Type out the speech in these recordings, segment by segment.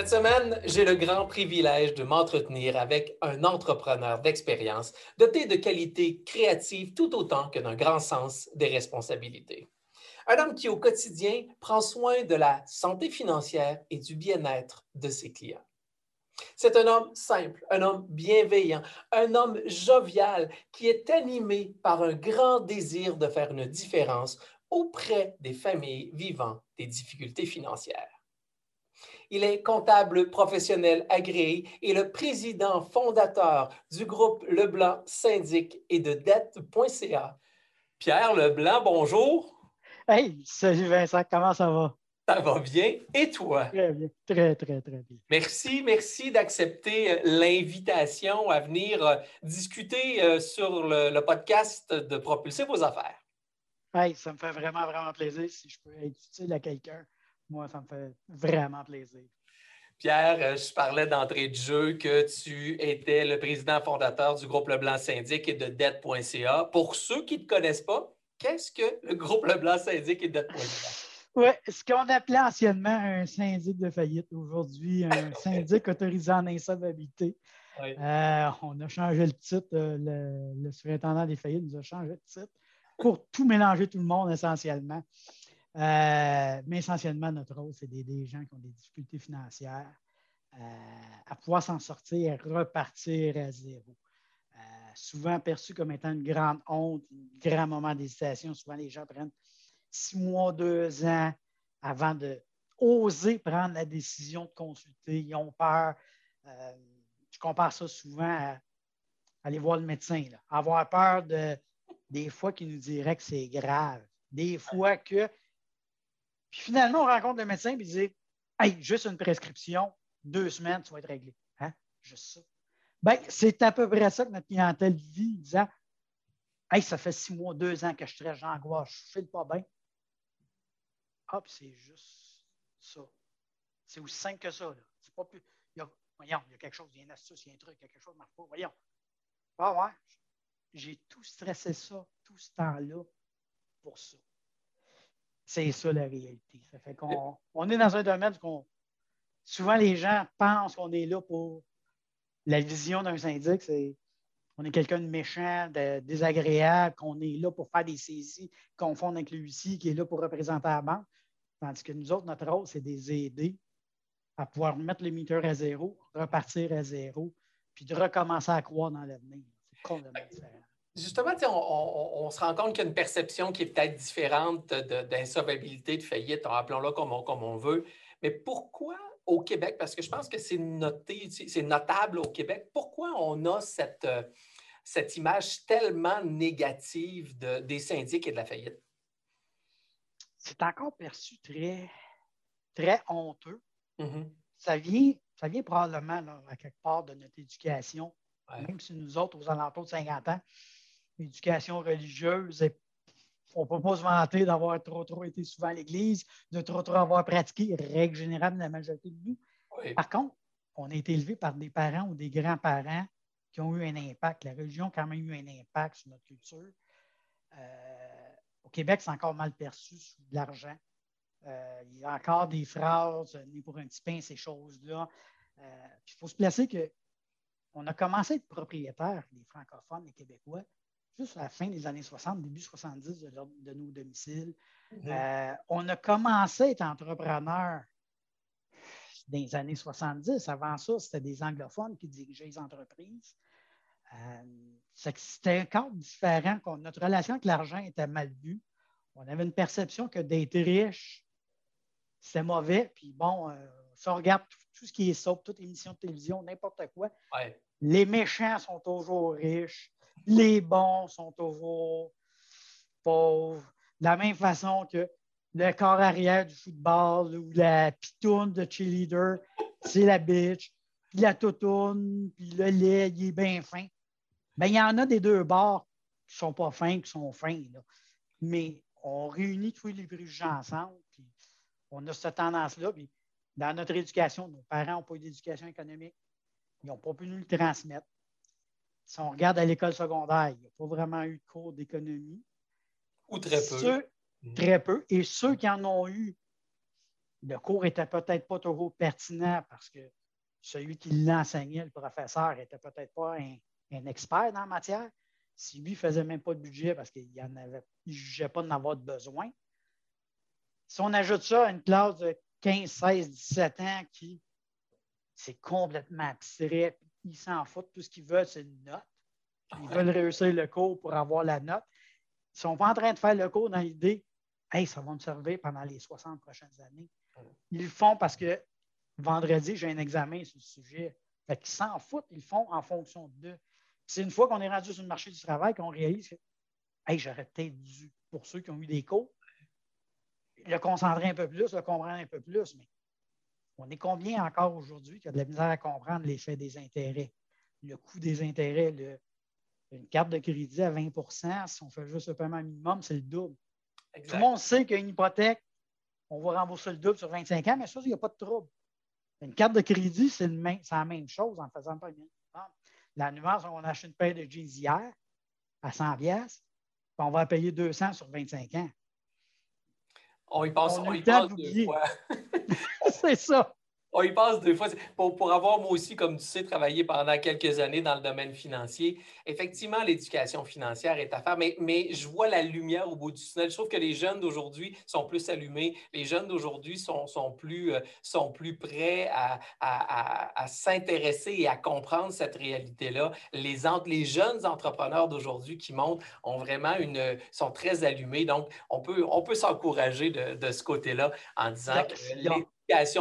Cette semaine, j'ai le grand privilège de m'entretenir avec un entrepreneur d'expérience doté de qualités créatives tout autant que d'un grand sens des responsabilités. Un homme qui au quotidien prend soin de la santé financière et du bien-être de ses clients. C'est un homme simple, un homme bienveillant, un homme jovial qui est animé par un grand désir de faire une différence auprès des familles vivant des difficultés financières. Il est comptable professionnel agréé et le président fondateur du groupe Leblanc Syndic et de dette.ca. Pierre Leblanc, bonjour. Hey, salut Vincent, comment ça va? Ça va bien. Et toi? Très bien, très, très, très bien. Merci, merci d'accepter euh, l'invitation à venir euh, discuter euh, sur le, podcast de Propulser vos affaires. Hey, ça me fait vraiment, vraiment plaisir si je peux être utile à quelqu'un moi, ça me fait vraiment plaisir. Pierre, euh, je parlais d'entrée de jeu que tu étais le président fondateur du groupe Leblanc Syndic et de dette.ca. Pour ceux qui ne te connaissent pas, qu'est-ce que le groupe Leblanc Syndic et de dette.ca? Oui, ce qu'on appelait anciennement un syndic de faillite, aujourd'hui un syndic autorisé en insolvabilité. Euh, on a changé le titre, euh, le, le surintendant des faillites nous a changé le titre pour tout mélanger tout le monde essentiellement. Euh, mais essentiellement, notre rôle, c'est d'aider les gens qui ont des difficultés financières euh, à pouvoir s'en sortir et repartir à zéro. Euh, souvent perçu comme étant une grande honte, un grand moment d'hésitation. Souvent, les gens prennent six mois, deux ans avant de oser prendre la décision de consulter. Ils ont peur. je compare ça souvent à aller voir le médecin. Avoir peur de des fois qu'il nous dirait que c'est grave. Des fois que puis finalement, on rencontre le médecin et il dit Hey, juste une prescription, deux semaines, tu vas être réglé. Hein? Juste ça. Ben, c'est à peu près ça que notre clientèle vit, disant Hey, ça fait six mois, deux ans que je stresse, j'angoisse, je ne file pas bien. Hop, c'est juste ça. C'est aussi simple que ça. C'est pas plus. Il y a, voyons, il y a quelque chose, il y a une astuce, il y a un truc, il y a quelque chose qui ne marche pas. Voyons. Ah ouais, j'ai tout stressé ça, tout ce temps-là pour ça. C'est ça la réalité. Ça fait qu'on on est dans un domaine où souvent les gens pensent qu'on est là pour la vision d'un syndic, c'est on est quelqu'un de méchant, de désagréable, qu'on est là pour faire des saisies, confondre avec le huissier qui est là pour représenter la banque. Tandis que nous autres, notre rôle, c'est de les aider à pouvoir mettre le meter à zéro, repartir à zéro, puis de recommencer à croire dans l'avenir. C'est complètement différent. Justement, on, se rend compte qu'il y a une perception qui est peut-être différente d'insolvabilité, de, faillite, appelons-la comme on, comme on veut. Mais pourquoi au Québec, parce que je pense que c'est noté, c'est notable au Québec, pourquoi on a cette, euh, cette image tellement négative des syndics et de la faillite? C'est encore perçu très, très honteux. Mm-hmm. ça, vient, ça vient probablement à quelque part de notre éducation, même si nous autres, aux alentours de 50 ans, éducation religieuse on ne peut pas se vanter d'avoir trop, trop été souvent à l'Église, de trop, trop avoir pratiqué, règle générale de la majorité de nous. Par contre, on a été élevé par des parents ou des grands-parents qui ont eu un impact. La religion a quand même eu un impact sur notre culture. Euh, au Québec, c'est encore mal perçu sous de l'argent. Euh, il y a encore des phrases, ni pour un petit pain, ces choses-là. Euh, il faut se placer qu'on a commencé à être propriétaire, les francophones, les Québécois, juste à la fin des années 60, début 70 de, nos domiciles. Mhm. Euh, on a commencé à être entrepreneur des années 70. Avant ça, c'était des anglophones qui dirigeaient les entreprises. Euh, c'était un cadre différent. Notre relation avec l'argent était mal vue. On avait une perception que d'être riche, c'est mauvais. Puis bon, euh, si on regarde tout, ce qui est ça, toutes les émissions de télévision, n'importe quoi, les méchants sont toujours riches, les bons sont toujours pauvres. De la même façon que le corps arrière du football ou la pitoune de cheerleader, c'est la bitch. Puis la toutoune, puis le lait, il est bien fin. Bien, il y en a des deux bords qui ne sont pas fins, qui sont fins. Mais on réunit tous les préjugés ensemble, on a cette tendance-là. Dans notre éducation, nos parents n'ont pas eu d'éducation économique. Ils n'ont pas pu nous le transmettre. Si on regarde à l'école secondaire, il n'y a pas vraiment eu de cours d'économie. Ou très peu. Mhm. Très peu. Et ceux qui en ont eu, le cours n'était peut-être pas toujours pertinent parce que celui qui l'enseignait, le professeur, n'était peut-être pas un, expert dans la matière. Si lui ne faisait même pas de budget parce qu'il ne jugeait pas d'en avoir de besoin. Si on ajoute ça à une classe de 15, 16, 17 ans qui, c'est complètement abstrait, ils s'en foutent, tout ce qu'ils veulent, c'est une note. Ils veulent réussir le cours pour avoir la note. Ils ne sont pas en train de faire le cours dans l'idée Hey, ça va me servir pendant les 60 prochaines années. Ils le font parce que vendredi, j'ai un examen sur le sujet. Fait qu'ils s'en foutent, ils le font en fonction d'eux. C'est une fois qu'on est rendu sur le marché du travail qu'on réalise que hey, j'aurais peut-être dû, pour ceux qui ont eu des cours, le concentrer un peu plus, le comprendre un peu plus. Mais on est combien encore aujourd'hui qui a de la misère à comprendre l'effet des intérêts, le coût des intérêts, une carte de crédit à 20% si on fait juste le paiement minimum, c'est le double. Tout le monde sait qu'une hypothèque, on va rembourser le double sur 25 ans, mais ça, il n'y a pas de trouble. Une carte de crédit, c'est la même chose en faisant pas une La nuance, on achète une paire de jeans hier à 100 pièces, puis on va payer 200 sur 25 ans. On y pense, on, on y pense deux fois. c'est ça. On y passe deux fois. Pour, pour, avoir, moi aussi, comme tu sais, travaillé pendant quelques années dans le domaine financier, effectivement, l'éducation financière est à faire, mais, mais je vois la lumière au bout du tunnel. Je trouve que les jeunes d'aujourd'hui sont plus allumés. Les jeunes d'aujourd'hui sont, sont, plus, euh, sont plus prêts à, à, à, s'intéresser et à comprendre cette réalité-là. Les, les jeunes entrepreneurs d'aujourd'hui qui montent ont vraiment une, sont très allumés. Donc, on peut, on peut s'encourager de, de, ce côté-là en disant que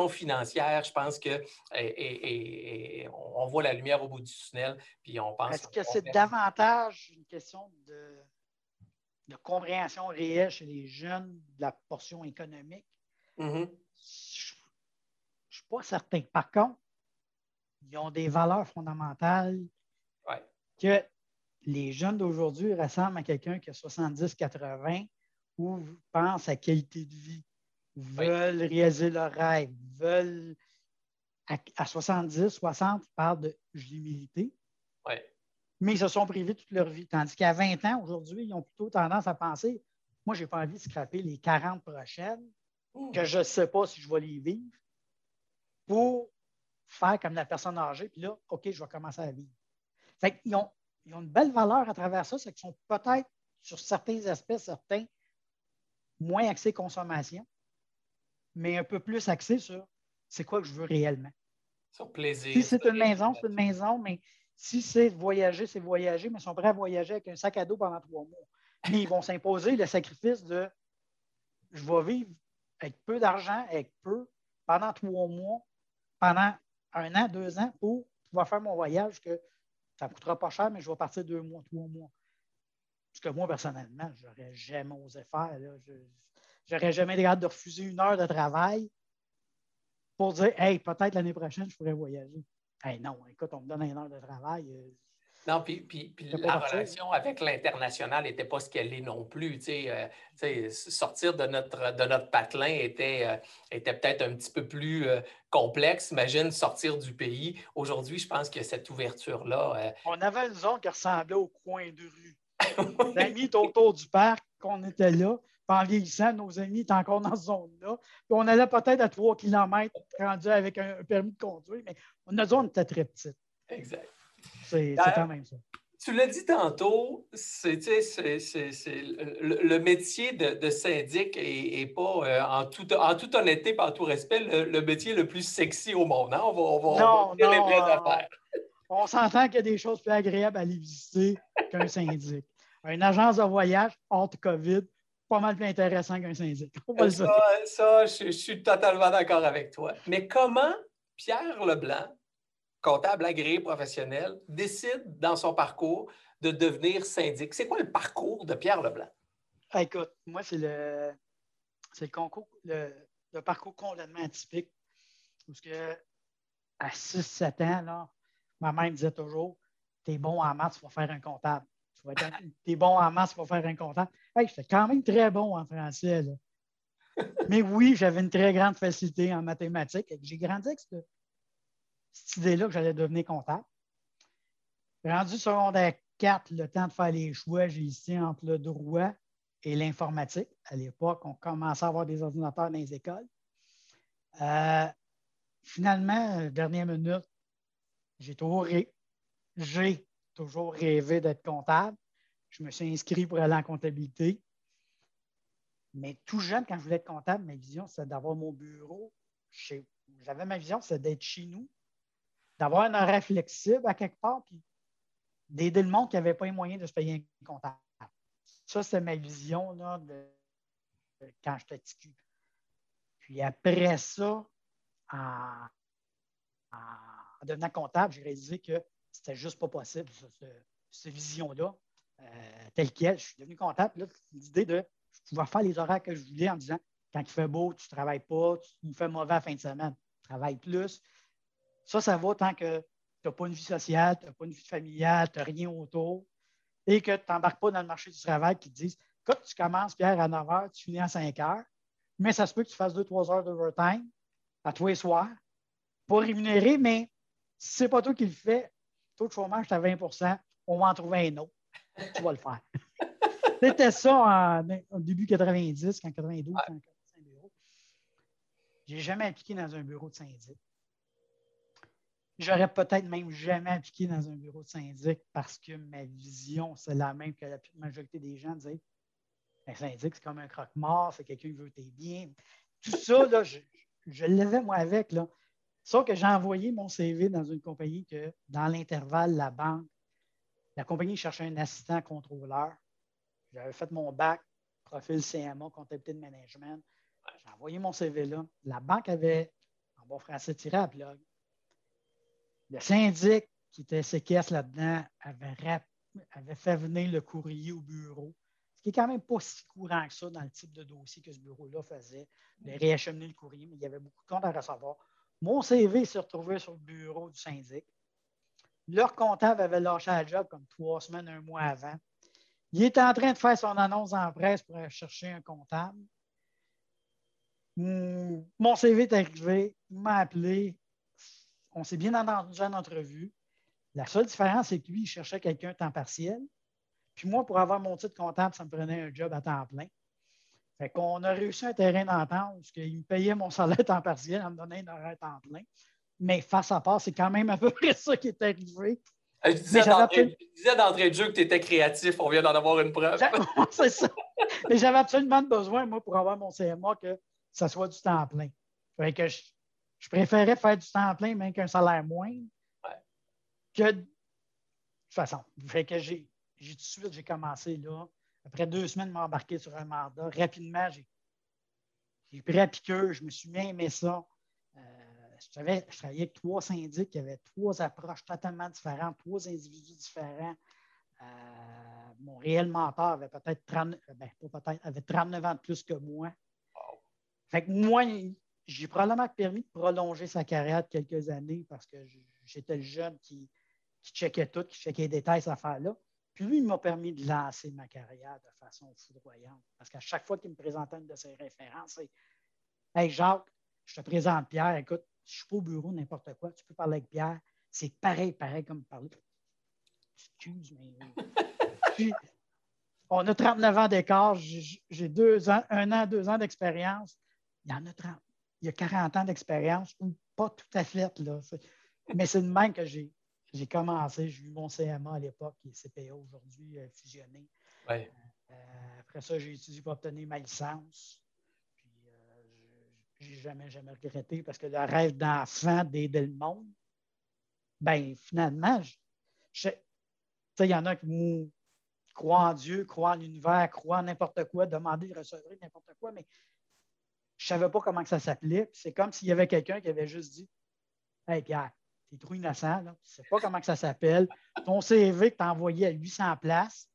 financière, je pense que on voit la lumière au bout du tunnel, puis on pense. Est-ce que c'est davantage une question de, de, compréhension réelle chez les jeunes de la portion économique? Mm-hmm. Je ne suis pas certain. Par contre, ils ont des valeurs fondamentales que les jeunes d'aujourd'hui ressemblent à quelqu'un qui a 70-80 ou pense à qualité de vie veulent réaliser leur rêve, veulent. À, 70, 60, ils parlent de l'humilité. Mais ils se sont privés toute leur vie. Tandis qu'à 20 ans, aujourd'hui, ils ont plutôt tendance à penser moi, je n'ai pas envie de scraper les 40 prochaines, que je ne sais pas si je vais les vivre, pour faire comme la personne âgée, puis là, OK, je vais commencer à vivre. Fait ils, ont, ils ont une belle valeur à travers ça, c'est qu'ils sont peut-être, sur certains aspects, certains, moins axés consommation, mais un peu plus axé sur c'est quoi que je veux réellement. Sur plaisir. Si c'est une maison, c'est une maison, mais si c'est voyager, c'est voyager, mais ils sont prêts à voyager avec un sac à dos pendant trois mois. Mais ils vont s'imposer le sacrifice de je vais vivre avec peu d'argent, avec peu, pendant trois mois, pendant un an, deux ans, pour pouvoir faire mon voyage que ça ne coûtera pas cher, mais je vais partir deux mois, trois mois. Ce que moi, personnellement, je n'aurais jamais osé faire. Là. J'aurais jamais hâte de refuser une heure de travail pour dire Hey, peut-être l'année prochaine, je pourrais voyager. Hey, non, écoute, on me donne une heure de travail. Euh, non, puis, puis, la relation avec l'international n'était pas ce qu'elle est non plus. Euh, sortir de notre, de notre patelin était, euh, était peut-être un petit peu plus complexe. Imagine sortir du pays. Aujourd'hui, je pense que cette ouverture-là. On avait une zone qui ressemblait au coin de rue. L'ami autour du parc, qu'on était là en vieillissant, nos amis étaient encore dans cette zone-là. on allait peut-être à 3 km rendu avec un, permis de conduire, mais notre zone était très petite. Exact. C'est quand même ça. tu l'as dit tantôt, c'est, le, métier de, syndic n'est pas, euh, en, toute, en toute honnêteté, par tout respect, le, métier le plus sexy au monde. Hein? On va, on va, non, les vraies affaires. On s'entend qu'il y a des choses plus agréables à aller visiter qu'un syndic. Une agence de voyage, hors COVID, pas mal plus intéressant qu'un syndic. Ça, ça je, suis totalement d'accord avec toi. Mais comment Pierre Leblanc, comptable agréé professionnel, décide dans son parcours de devenir syndic? C'est quoi le parcours de Pierre Leblanc? Ah, écoute, moi, c'est le, c'est le concours, le, parcours complètement atypique. Parce que à 6-7 ans, là, ma mère me disait toujours T'es bon en maths, tu vas faire un comptable. Tu es bon en tu vas faire un comptable. Hey, j'étais quand même très bon en français. Mais oui, j'avais une très grande facilité en mathématiques. J'ai grandi avec cette, idée-là que j'allais devenir comptable. Rendu secondaire 4, le temps de faire les choix, j'ai ici entre le droit et l'informatique. À l'époque, on commençait à avoir des ordinateurs dans les écoles. Euh, finalement, dernière minute, j'ai toujours, j'ai toujours rêvé d'être comptable. Je me suis inscrit pour aller en comptabilité. Mais tout jeune, quand je voulais être comptable, ma vision, c'était d'avoir mon bureau. J'avais ma vision, c'était d'être chez nous, d'avoir un horaire flexible à quelque part, puis d'aider le monde qui n'avait pas les moyens de se payer un comptable. Ça, c'est ma vision là, de, quand j'étais petit. Puis après ça, en, devenant comptable, j'ai réalisé que c'était juste pas possible, cette vision-là, euh, telle qu'elle. Je suis devenu comptable. L'idée de pouvoir faire les horaires que je voulais en disant quand il fait beau, tu ne travailles pas, tu fais mauvais la fin de semaine, tu travailles plus. Ça, ça va tant que tu n'as pas une vie sociale, tu n'as pas une vie familiale, tu n'as rien autour et que tu n'embarques pas dans le marché du travail qui te disent quand tu commences, Pierre, à 9 h, tu finis à 5 h, mais ça se peut que tu fasses 2-3 heures d'overtime à tous les soirs, pas rémunéré, mais si ce n'est pas toi qui le fais, taux de chômage, tu à 20% on va en trouver un autre. Tu vas le faire. C'était ça en, début 90, quand 92, quand un bureau. Je n'ai jamais appliqué dans un bureau de syndic. J'aurais peut-être même jamais appliqué dans un bureau de syndic parce que ma vision, c'est la même que la majorité des gens disaient un syndic, c'est comme un croque-mort, c'est quelqu'un qui veut tes biens. Tout ça, là, je, je l'avais moi avec. Là. Sauf que j'ai envoyé mon CV dans une compagnie que, dans l'intervalle, la banque, la compagnie cherchait un assistant contrôleur. J'avais fait mon bac, profil CMA, comptabilité de management. J'ai envoyé mon CV là. La banque avait, en bon français, tiré à blog. Le syndic qui était séquestre là-dedans avait, fait venir le courrier au bureau ce qui est quand même pas si courant que ça dans le type de dossier que ce bureau-là faisait, de réacheminer le courrier, mais il y avait beaucoup de comptes à recevoir. Mon CV s'est retrouvé sur le bureau du syndic. Leur comptable avait lâché la job comme trois semaines, un mois avant. Il était en train de faire son annonce en presse pour chercher un comptable. Hmm, mon CV est arrivé, il m'a appelé. On s'est bien entendu en entrevue. La seule différence, c'est que lui, il cherchait quelqu'un temps partiel. Puis moi, pour avoir mon titre comptable, ça me prenait un job à temps plein. Fait qu'on a réussi un terrain d'entente parce qu'il me payait mon salaire temps partiel en me donnant un horaire temps plein. Mais face à part, c'est quand même à peu près ça qui est arrivé. Je disais d'entrée de jeu que tu étais créatif. On vient d'en avoir une preuve. c'est ça. Mais j'avais absolument besoin, moi, pour avoir mon CMA, que ça soit du temps plein. Fait que je, préférais faire du temps plein, même qu'un salaire moindre, que de toute façon. Fait que j'ai tout de suite, j'ai commencé là. Après deux semaines, m'embarquer sur un mandat. Rapidement, j'ai pris la piqueur, je me suis bien aimé ça. Euh, je, travaillais, avec trois syndics qui avaient trois approches totalement différentes, trois individus différents. Euh, mon réel mentor avait peut-être 30, euh, ben, peut-être, avait 39 ans de plus que moi. Fait que moi, j'ai probablement permis de prolonger sa carrière de quelques années parce que j'étais le jeune qui, qui checkait tout, qui checkait les détails, cette affaire-là. Puis lui, il m'a permis de lancer ma carrière de façon foudroyante. Parce qu'à chaque fois qu'il me présentait une de ses références, c'est Hey Jacques, je te présente Pierre, écoute, je ne suis pas au bureau, n'importe quoi, tu peux parler avec Pierre. C'est pareil, pareil comme parler. Excuse, mais. Puis, on a 39 ans d'écart, j'ai deux ans, un an, deux ans d'expérience. Il y en a 30, il y a 40 ans d'expérience, ou pas tout à fait, là. Mais c'est le même que j'ai j'ai commencé, j'ai eu mon CMA à l'époque, est CPA aujourd'hui, euh, fusionné. Ouais. Euh, après ça, j'ai étudié pour obtenir ma licence. Puis, euh, j'ai jamais, jamais regretté parce que le rêve d'enfant d'aider le monde, ben finalement, il y en a qui, croient en Dieu, croient en l'univers, croient en n'importe quoi, demander, recevoir n'importe quoi, mais je ne savais pas comment que ça s'appelait. C'est comme s'il y avait quelqu'un qui avait juste dit Hey Pierre, t'es trop innocent, là. tu ne sais pas comment que ça s'appelle. Ton CV que tu as envoyé à 800 places,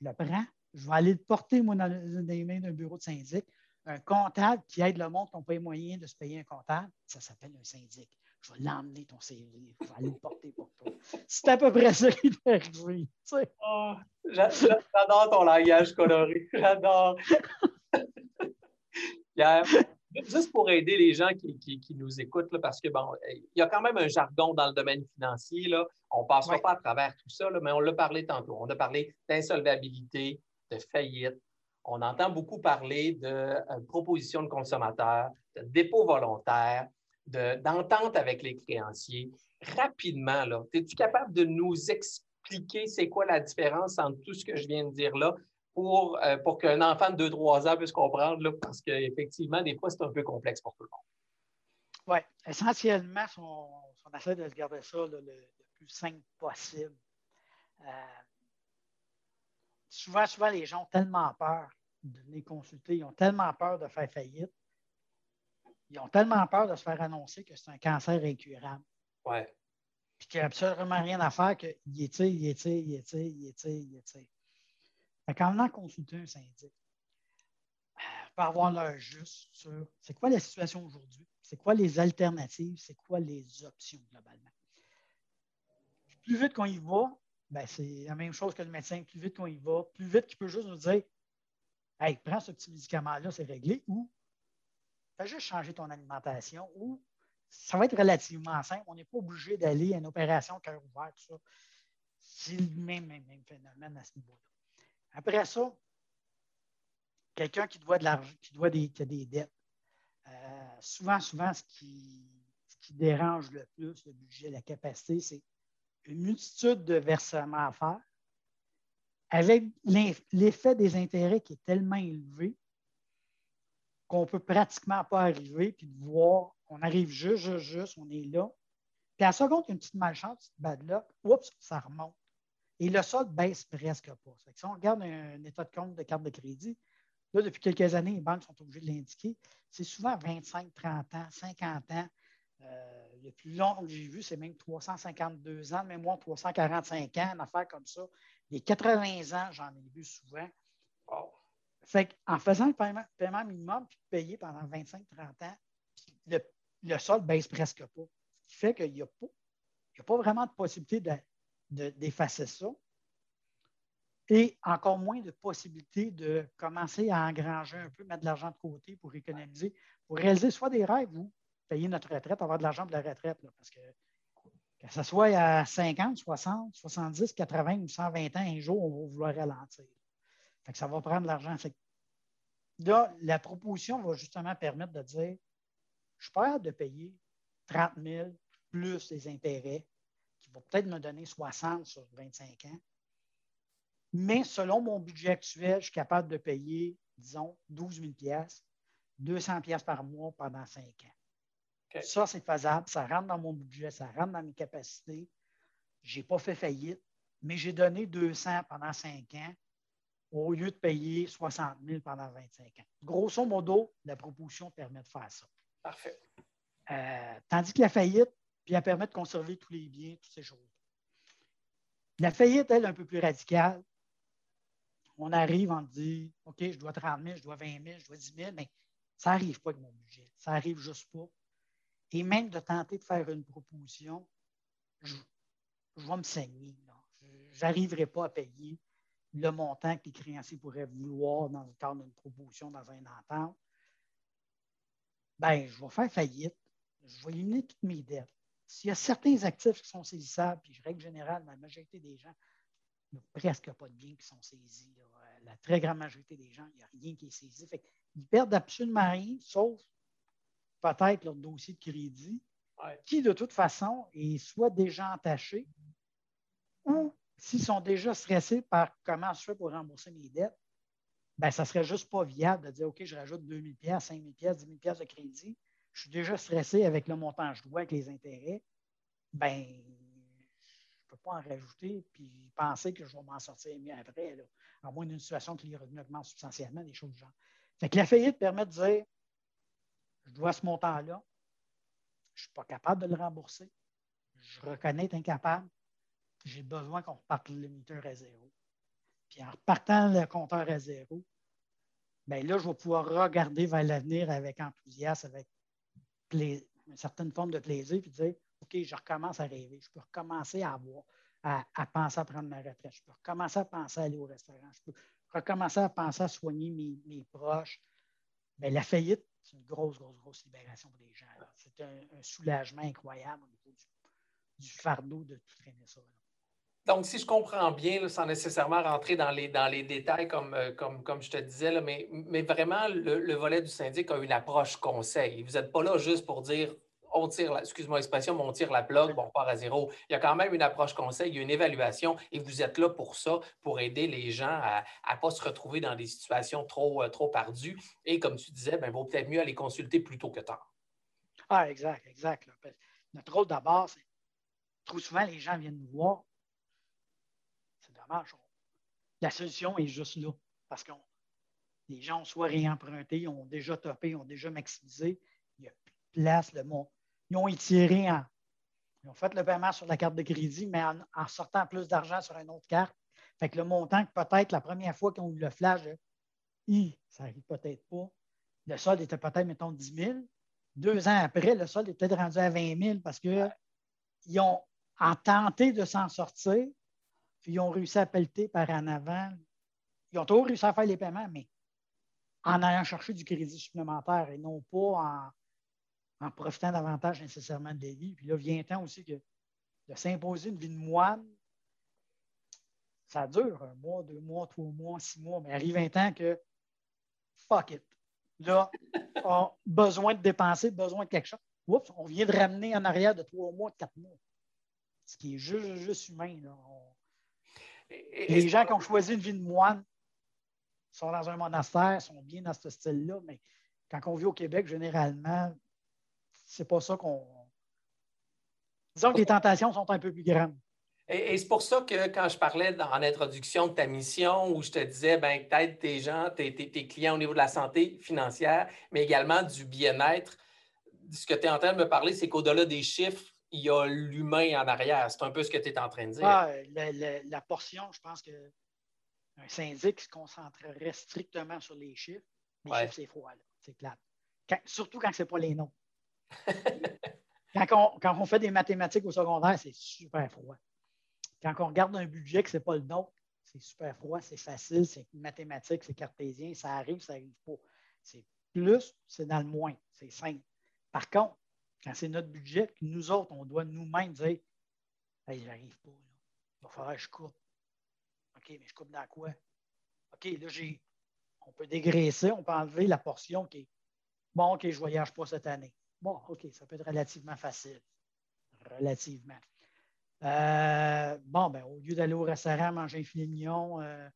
je le prends, je vais aller le porter, moi, dans, les mains d'un bureau de syndic. Un comptable qui aide le monde qui n'a pas les moyens de se payer un comptable, ça s'appelle un syndic. Je vais l'emmener ton CV, je vais aller le porter pour toi. C'est à peu près ça qui t'est arrivé. Oh, j'adore ton langage coloré. J'adore. Juste pour aider les gens qui, nous écoutent, parce que bon, il y a quand même un jargon dans le domaine financier. Là. On ne passera pas à travers tout ça, mais on l'a parlé tantôt. On a parlé d'insolvabilité, de faillite. On entend beaucoup parler de euh, proposition de consommateurs, de dépôt volontaire, d'entente avec les créanciers. Rapidement, es-tu capable de nous expliquer c'est quoi la différence entre tout ce que je viens de dire là pour, euh, pour qu'un enfant de 2-3 ans puisse comprendre, là, parce qu'effectivement, des fois, c'est un peu complexe pour tout le monde. Oui, essentiellement, on, on, essaie de garder ça le, plus simple possible. Euh, souvent, souvent, les gens ont tellement peur de venir consulter, ils ont tellement peur de faire faillite, ils ont tellement peur de se faire annoncer que c'est un cancer incurable. Oui. Puis qu'il n'y a absolument rien à faire, qu'il étire, il étire, il étire, il étire, il étire. Quand on a consulté un syndic, pour avoir l'heure juste sur c'est quoi la situation aujourd'hui, c'est quoi les alternatives, c'est quoi les options globalement. plus vite qu'on y va, ben, c'est la même chose que le médecin. Plus vite qu'on y va, plus vite qu'il peut juste nous dire Hey, prends ce petit médicament-là, c'est réglé, ou fais juste changer ton alimentation, ou ça va être relativement simple. On n'est pas obligé d'aller à une opération cœur ouvert, tout ça. C'est le même, même phénomène à ce niveau-là. Après ça, quelqu'un qui doit de l'argent, qui doit des, a des dettes. Euh, souvent, souvent, ce qui, dérange le plus le budget, la capacité, c'est une multitude de versements à faire, avec l'effet des intérêts qui est tellement élevé qu'on ne peut pratiquement pas arriver, puis de voir, on arrive juste, juste, juste, on est là. Puis à la seconde, il y a une petite malchance, bad luck, oups, ça remonte. Et le solde baisse presque pas. si on regarde un, état de compte de carte de crédit, là, depuis quelques années, les banques sont obligées de l'indiquer. C'est souvent 25, 30 ans, 50 ans. Euh, le plus long que j'ai vu, c'est même 352 ans, même moi, 345 ans, une affaire comme ça. Les 80 ans, j'en ai vu souvent. Fait en faisant le paiement, minimum, puis payer pendant 25-30 ans, le, le solde baisse presque pas. Ce qui fait qu'il n'y a, a, pas vraiment de possibilité de, d'effacer ça. Et encore moins de possibilités de commencer à engranger un peu, mettre de l'argent de côté pour économiser, pour réaliser soit des rêves ou payer notre retraite, avoir de l'argent pour la retraite. parce que que ce soit à 50, 60, 70, 80 ou 120 ans, un jour, on va vouloir ralentir. ça va prendre de l'argent. Là, la proposition va justement permettre de dire je prêt de payer 30 000 plus les intérêts va peut-être me donner 60 sur 25 ans. Mais selon mon budget actuel, je suis capable de payer, disons, 12 000 200 par mois pendant 5 ans. Ça, c'est faisable. Ça rentre dans mon budget, ça rentre dans mes capacités. Je n'ai pas fait faillite, mais j'ai donné 200 pendant 5 ans au lieu de payer 60 000 pendant 25 ans. Grosso modo, la proposition permet de faire ça. Parfait. Euh, tandis que la faillite, puis elle permet de conserver tous les biens, toutes ces choses. La faillite, elle, un peu plus radicale. On arrive, on dit OK, je dois 30 000, je dois 20 000, je dois 10 000, mais ça n'arrive pas avec mon budget. Ça n'arrive juste pas. Et même de tenter de faire une proposition, je, vais me saigner. Je n'arriverai pas à payer le montant que les créanciers pourraient vouloir dans le cadre d'une proposition dans un entente. Ben, je vais faire faillite. Je vais éliminer toutes mes dettes. S'il y a certains actifs qui sont saisissables, puis règle générale, la majorité des gens, il n'y a presque pas de biens qui sont saisis. La très grande majorité des gens, il n'y a rien qui est saisi. Fait ils perdent absolument rien, sauf peut-être leur dossier de crédit qui, de toute façon, est soit déjà entaché ou s'ils sont déjà stressés par comment je fais pour rembourser mes dettes, ben, ça ne serait juste pas viable de dire OK, je rajoute 2 000 5 000 10 000 de crédit. Je suis déjà stressé avec le montant que je dois, avec les intérêts. Ben, je ne peux pas en rajouter puis penser que je vais m'en sortir mieux après, à moins d'une situation qui les revenus augmentent substantiellement, des choses du genre. Fait que la faillite permet de dire je dois ce montant-là, je ne suis pas capable de le rembourser, je reconnais être incapable, j'ai besoin qu'on reparte le limiteur à zéro. Puis en repartant le compteur à zéro, bien là, je vais pouvoir regarder vers l'avenir avec enthousiasme, avec une certaine forme de plaisir, puis dire OK, je recommence à rêver, je peux recommencer à avoir, à, penser à prendre ma retraite, je peux recommencer à penser à aller au restaurant, je peux recommencer à penser à soigner mes, proches. Bien, la faillite, c'est une grosse, grosse, grosse libération pour les gens. C'est un, soulagement incroyable au niveau du, fardeau de tout traîner ça. Donc, si je comprends bien, sans nécessairement rentrer dans les, dans les détails comme, euh, comme, comme je te disais, mais, mais vraiment, le, volet du syndic a une approche conseil. Vous n'êtes pas là juste pour dire on tire, excuse-moi l'expression, mais on tire la plug, bon, on part à zéro. Il y a quand même une approche conseil, il y a une évaluation et vous êtes là pour ça, pour aider les gens à ne pas se retrouver dans des situations trop, euh, trop ardues. Et comme tu disais, il ben, vaut peut-être mieux aller consulter plus tôt que tard. Ah, exact, exact. Notre rôle d'abord, c'est trop souvent, les gens viennent nous voir la solution est juste là. Parce que les gens ont soit réemprunté, ont déjà topé, ont déjà maximisé. Il n'y a plus de place. Le mot. Ils ont étiré en. Ils ont fait le paiement sur la carte de crédit, mais en, sortant plus d'argent sur une autre carte. Fait que le montant que peut-être la première fois qu'ils ont eu le flash, ça n'arrive peut-être pas. Le solde était peut-être, mettons, 10 000. Deux ans après, le solde était rendu à 20 000 parce qu'ils ont en tenté de s'en sortir, puis ils ont réussi à pelleter par en avant. Ils ont toujours réussi à faire les paiements, mais en allant chercher du crédit supplémentaire et non pas en, profitant davantage nécessairement de la vie. Puis là, vient le temps aussi que de s'imposer une vie de moine, ça dure un mois, deux mois, trois mois, six mois, mais arrive un temps que fuck it. Là, on a besoin de dépenser, besoin de quelque chose. Oups, on vient de ramener en arrière de trois mois, de quatre mois. Ce qui est juste, juste humain. Là les gens qui ont choisi une vie de moine sont dans un monastère, sont bien dans ce style-là, mais quand on vit au Québec, généralement, c'est pas ça qu'on. Disons que les tentations sont un peu plus grandes. Et, c'est pour ça que quand je parlais en introduction de ta mission, où je te disais, ben, peut-être tes gens, tes, tes, clients au niveau de la santé financière, mais également du bien-être, ce que tu es en train de me parler, c'est qu'au-delà des chiffres, il y a l'humain en arrière. C'est un peu ce que tu es en train de dire. Ah, la, portion, je pense qu'un syndic se concentrerait strictement sur les chiffres. Les chiffres, c'est froid, c'est plate. surtout quand ce n'est pas les noms. quand, on, fait des mathématiques au secondaire, c'est super froid. Quand on regarde un budget que ce n'est pas le nom, c'est super froid, c'est facile, c'est mathématique, c'est cartésien, ça arrive, ça n'arrive pas. C'est plus, c'est dans le moins, c'est simple. Par contre, quand c'est notre budget, nous autres, on doit nous-mêmes dire Hey, j'arrive pas. Il va falloir que je coupe. OK, mais je coupe dans quoi? OK, là, j'ai. On peut dégraisser, on peut enlever la portion qui est Bon, OK, je ne voyage pas cette année. Bon, OK, ça peut être relativement facile. Relativement. Euh, bon, ben, au lieu d'aller au restaurant manger un filet mignon, euh,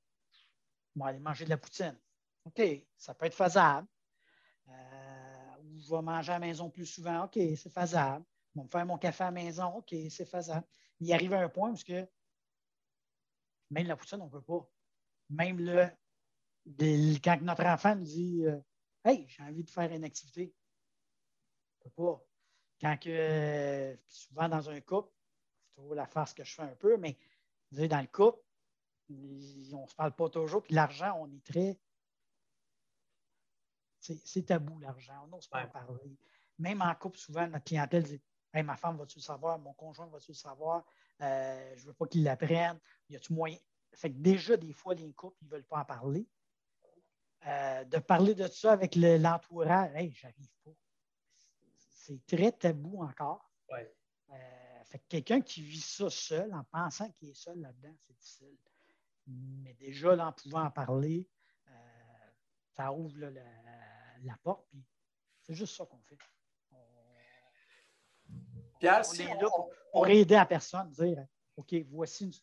on va aller manger de la poutine. OK, ça peut être faisable. Vais manger à la maison plus souvent. OK, c'est faisable. Je vais me faire mon café à la maison. OK, c'est faisable. Il arrive à un point où que même la poutine, on ne peut pas. Même quand notre enfant nous dit euh, Hey, j'ai envie de faire une activité, on ne peut pas. Quand que, souvent dans un couple, c'est toujours la farce que je fais un peu, mais dans le couple, on ne se parle pas toujours. Puis l'argent, on est très c'est tabou, l'argent. On n'ose pas en parler. Même en couple, souvent, notre clientèle dit hey, ma femme va-tu le savoir, mon conjoint va-tu le savoir, euh, je ne veux pas qu'il l'apprenne. Y a-tu moyen? Fait que déjà, des fois, les couples, ils ne veulent pas en parler. Euh, de parler de ça avec l'entourage, hey, j'arrive pas. C'est très tabou encore. Euh, fait que quelqu'un qui vit ça seul, en pensant qu'il est seul là-dedans, c'est difficile. Mais déjà, en pouvant en parler, ça ouvre la, porte, puis c'est juste ça qu'on fait. Pierre, on est là pour, aider la personne, dire OK, voici,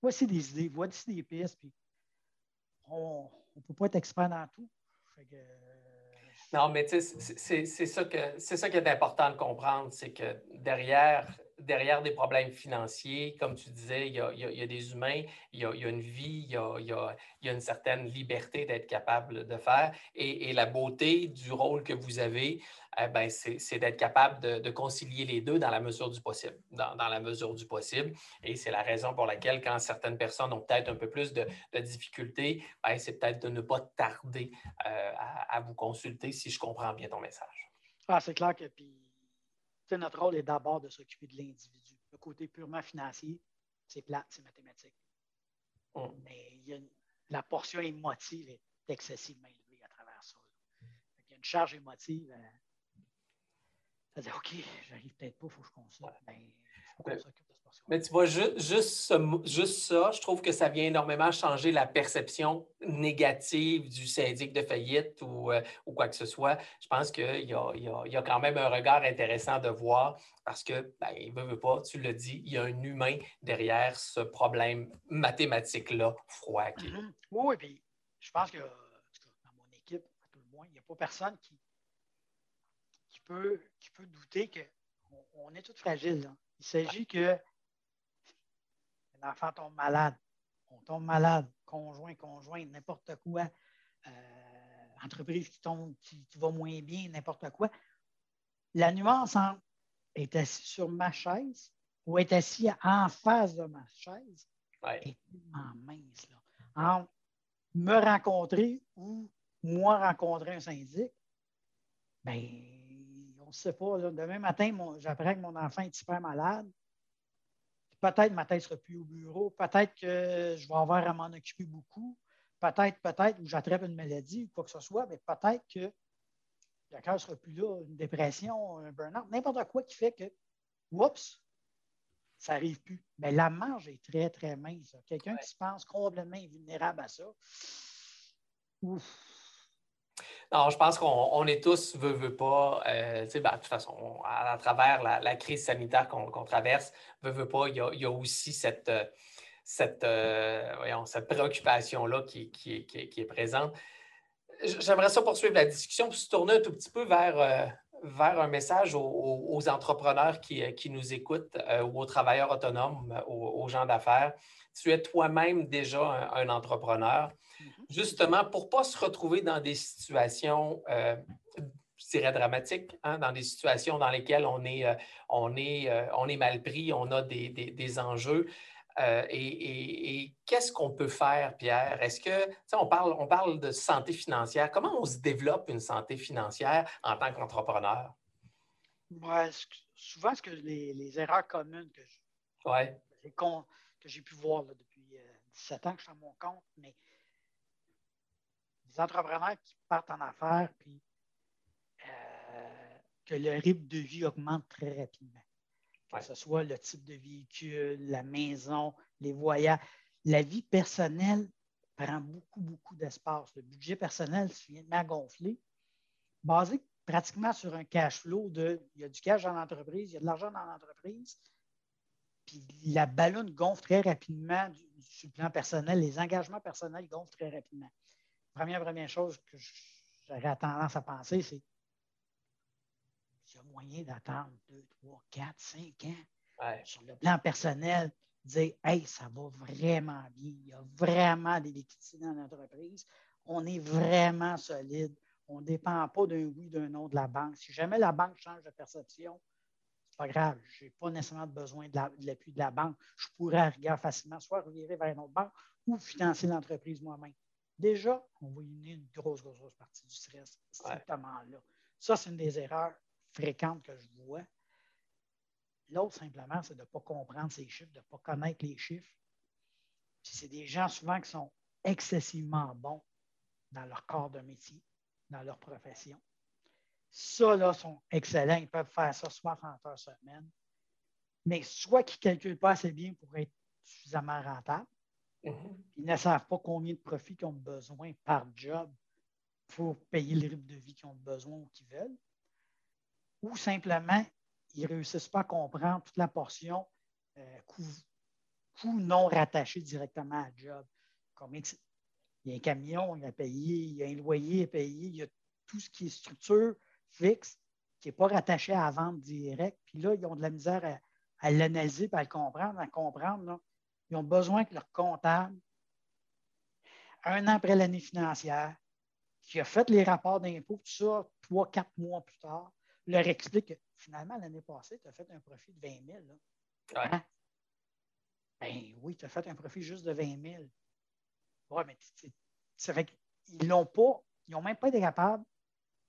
voici des idées, voici des pistes, puis on ne peut pas être expert dans tout. non, mais c'est ça, que, ça qui est important de comprendre, c'est que derrière derrière des problèmes financiers, comme tu disais, il y a, des humains, il y a, une vie, il y a, une certaine liberté d'être capable de faire. Et, la beauté du rôle que vous avez, eh ben, c'est d'être capable de, concilier les deux dans la mesure du possible. Dans, la mesure du possible. Et c'est la raison pour laquelle, quand certaines personnes ont peut-être un peu plus de, difficultés, ben, c'est peut-être de ne pas tarder euh, à, vous consulter si je comprends bien ton message. Ah, c'est clair que puis notre rôle est d'abord de s'occuper de l'individu. Le côté purement financier, c'est plate, c'est mathématique. Mm. Mais la portion émotive est excessivement élevée à travers ça. Il y a une charge émotive. Euh, ça dit OK, j'arrive peut-être pas, il faut que je consulte. Ben, mais tu vois, juste, juste, ça, je trouve que ça vient énormément changer la perception négative du syndic de faillite ou, euh, quoi que ce soit. Je pense qu'il y, a, quand même un regard intéressant de voir parce que, ben, il ne veut pas, tu le dis, il y a un humain derrière ce problème mathématique-là, froid. Mm-hmm. Oui, puis je pense que, dans mon équipe, à tout le moins, il n'y a pas personne qui, qui, peut, qui peut douter qu'on on est tous fragiles. Il s'agit que l'enfant tombe malade, on tombe malade, conjoint, conjoint, n'importe quoi, euh, entreprise qui tombe, qui, va moins bien, n'importe quoi. La nuance entre est assis sur ma chaise ou est assis en face de ma chaise est tellement mince. Là. Entre me rencontrer ou moi rencontrer un syndic, ben, sait pas. Demain matin, j'apprends que mon enfant est super malade peut-être ma tête ne sera plus au bureau, peut-être que je vais avoir à m'en occuper beaucoup, peut-être, peut-être, ou j'attrape une maladie ou quoi que ce soit, mais peut-être que le cœur ne sera plus là, une dépression, un burn-out, n'importe quoi qui fait que, oups, ça n'arrive plus. Mais la marge est très, très mince. Quelqu'un qui se pense complètement vulnérable à ça, ouf, non, je pense qu'on est tous, veut, veut pas, euh, ben, de toute façon, à, travers la, crise sanitaire qu'on traverse, veut, veut pas, il y a, aussi cette, cette, euh, cette préoccupation-là qui, est présente. J'aimerais ça poursuivre la discussion puis se tourner un tout petit peu vers, euh, vers un message aux, entrepreneurs qui, nous écoutent ou aux travailleurs autonomes, aux, gens d'affaires. Tu es toi-même déjà un entrepreneur. Mhm. justement pour ne pas se retrouver dans des situations, euh, je dirais, dramatiques, hein, dans des situations dans lesquelles on est, euh, on est, euh, on est mal pris, on a des, enjeux. Et, qu'est-ce qu'on peut faire, Pierre? Est-ce que, on parle, on parle de santé financière. Comment on se développe une santé financière en tant qu'entrepreneur? souvent, ce que les, erreurs communes que, j'ai pu voir depuis 17 ans que je suis à mon compte, mais entrepreneurs qui partent en affaires, puis euh, que le rythme de vie augmente très rapidement. Que ce soit le type de véhicule, la maison, les voyages. La vie personnelle prend beaucoup, beaucoup d'espace. Le budget personnel se vient de gonfler, basé pratiquement sur un cash flow de il y a du cash dans l'entreprise, il y a de l'argent dans l'entreprise, puis la ballonne gonfle très rapidement sur le plan personnel, les engagements personnels gonflent très rapidement première, première chose que j'aurais tendance à penser, c'est y a moyen d'attendre 2, 3, 4, 5 ans? Sur le plan personnel, dire Hey, ça va vraiment bien, il y a vraiment des liquidités dans l'entreprise, on est vraiment solide, on ne dépend pas d'un oui, d'un non de la banque. Si jamais la banque change de perception, c'est pas grave, je n'ai pas nécessairement besoin de l'appui de, la banque. Je pourrais regarder facilement soit revirer vers une autre banque ou financer l'entreprise moi-même. Déjà, on va éliminer une grosse, grosse, grosse partie du stress strictement là. Ça, c'est une des erreurs fréquentes que je vois. L'autre, simplement, c'est de ne pas comprendre ces chiffres, de ne pas connaître les chiffres. c'est des gens souvent qui sont excessivement bons dans leur corps de métier, dans leur profession. Ça, là, sont excellents. Ils peuvent faire ça 60 heures semaine. Mais soit qu'ils ne calculent pas assez bien pour être suffisamment rentables, Mhm. Ils ne savent pas combien de profits ils ont besoin par job pour payer le rythme de vie qu'ils ont besoin ou qu'ils veulent. Ou simplement, ils ne réussissent pas à comprendre toute la portion euh, coût, non rattaché directement à job. il y a un camion à payer, il y a un loyer à payer, il y a tout ce qui est structure fixe qui n'est pas rattaché à la vente directe. Puis là, ils ont de la misère à, l'analyser à le comprendre, à comprendre. Ils ont besoin que leur comptable, un an après l'année financière, qui a fait les rapports d'impôts, tout ça, trois, quatre mois plus tard, leur explique que finalement, l'année passée, tu as fait un profit de 20 000. Hein? Ben oui, tu as fait un profit juste de 20 000. Oui, mais ça fait qu'ils l'ont pas, ils n'ont même pas été capables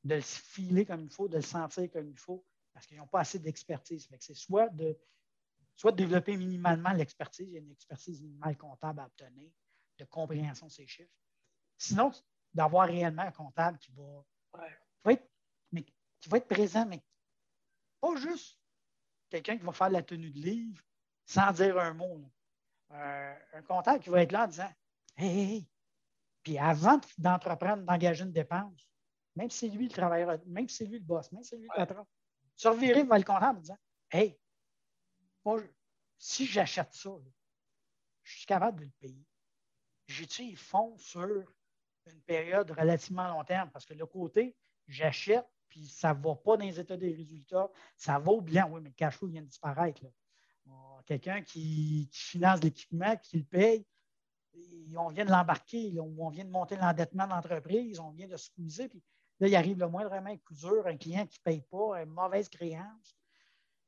de le filer comme il faut, de le sentir comme il faut, parce qu'ils n'ont pas assez d'expertise. C'est soit de, soit de développer minimalement l'expertise, il y a une expertise minimale comptable à obtenir, de compréhension de ces chiffres. Sinon, d'avoir réellement un comptable qui va, qui va être présent, mais pas juste quelqu'un qui va faire la tenue de livre sans dire un mot. un comptable qui va être là en disant Hey, hey, Puis avant d'entreprendre, d'engager une dépense, même si c'est lui le travailleur, même si c'est lui le boss, même si c'est lui le patron, se revirer vers le comptable en disant Hey, si j'achète ça, je suis capable de le payer. J'ai-tu fonds sur une période relativement long terme? Parce que le côté, j'achète, puis ça ne va pas dans les états des résultats, ça va bilan. Oui, mais le cash flow vient de disparaître. Quelqu'un qui, finance l'équipement, qui le paye, on vient de l'embarquer, on vient de monter l'endettement de l'entreprise, on vient de squeezer, puis là, il arrive le moindrement coup dur, un client qui ne paye pas, une mauvaise créance,